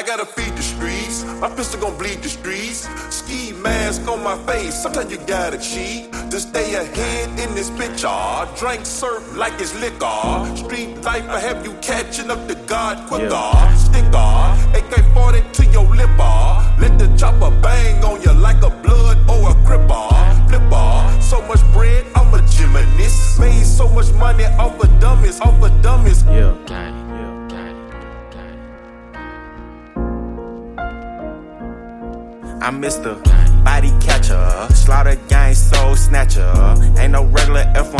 I gotta feed the streets. My pistol gon' bleed the streets. Ski mask on my face. Sometimes you gotta cheat to stay ahead in this bitch. Ah, drink surf like it's liquor. Street life, I have you catching up to God quicker. Yeah. Sticker, AK 40 to your lip. ah. Let the chopper bang on you like a blood or a gripper. Flipper, so much bread, I'm a gymnast. Made so much money off of dummies, off of dummies. Yeah. I'm Mr. Body Catcher, Slaughter Gang Soul Snatcher. Ain't no regular F-150,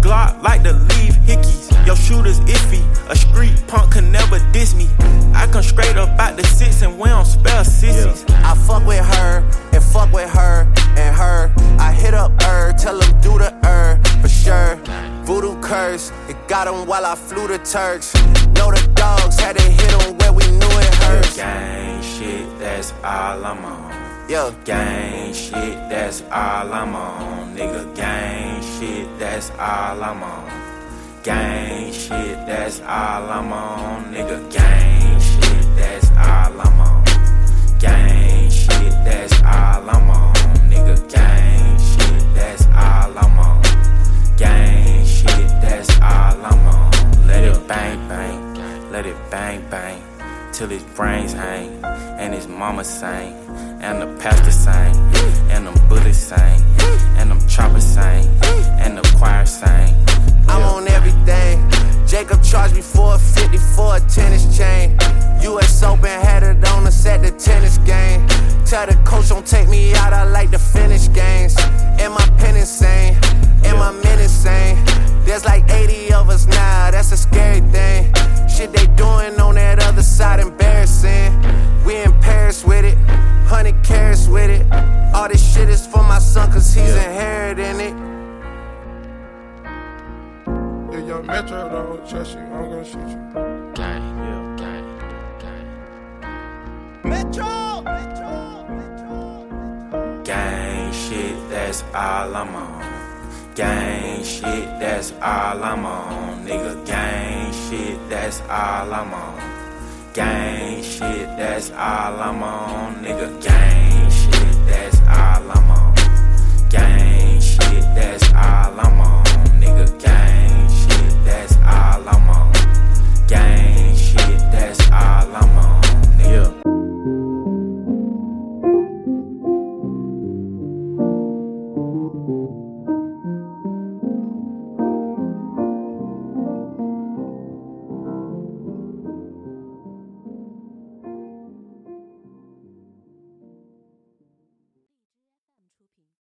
Glock like to leave hickeys. Your shooter's iffy, a street punk can never diss me. I come straight up out the six and we don't spell sissies. I fuck with her and fuck with her and her. I hit up her, tell him do the her for sure. Voodoo curse, it got him while I flew the Turks. Know the dogs had to hit him where we knew it hurts. Gang shit, that's all I'm on. Yeah, Gang shit, that's all I'm on. Nigga, gang shit, that's all I'm on. Gang shit, that's all I'm on. Nigga, gang shit, that's all I'm on. Gang shit, that's all I'm on. Nigga, gang shit, that's all I'm on. Gang shit, that's all I'm on. Let it bang bang, let it bang bang, till his brains hang, and his mama sang, and the pastor sang, and them bullets sang, and them choppers sang, and the choir sang. I'm on everything. Jacob charged me for a 50 for a tennis chain. US Open had it on us at the tennis game. Tell the coach don't take me out, cause he's inheriting it. If young Metro don't trust you, I'm gonna shoot you. Gang shit, that's all I'm on. Gang shit, that's all I'm on. Nigga, gang shit, that's all I'm on. Gang shit, that's all I'm on. Nigga, gang shit, that's all I'm on. Gang shit, that's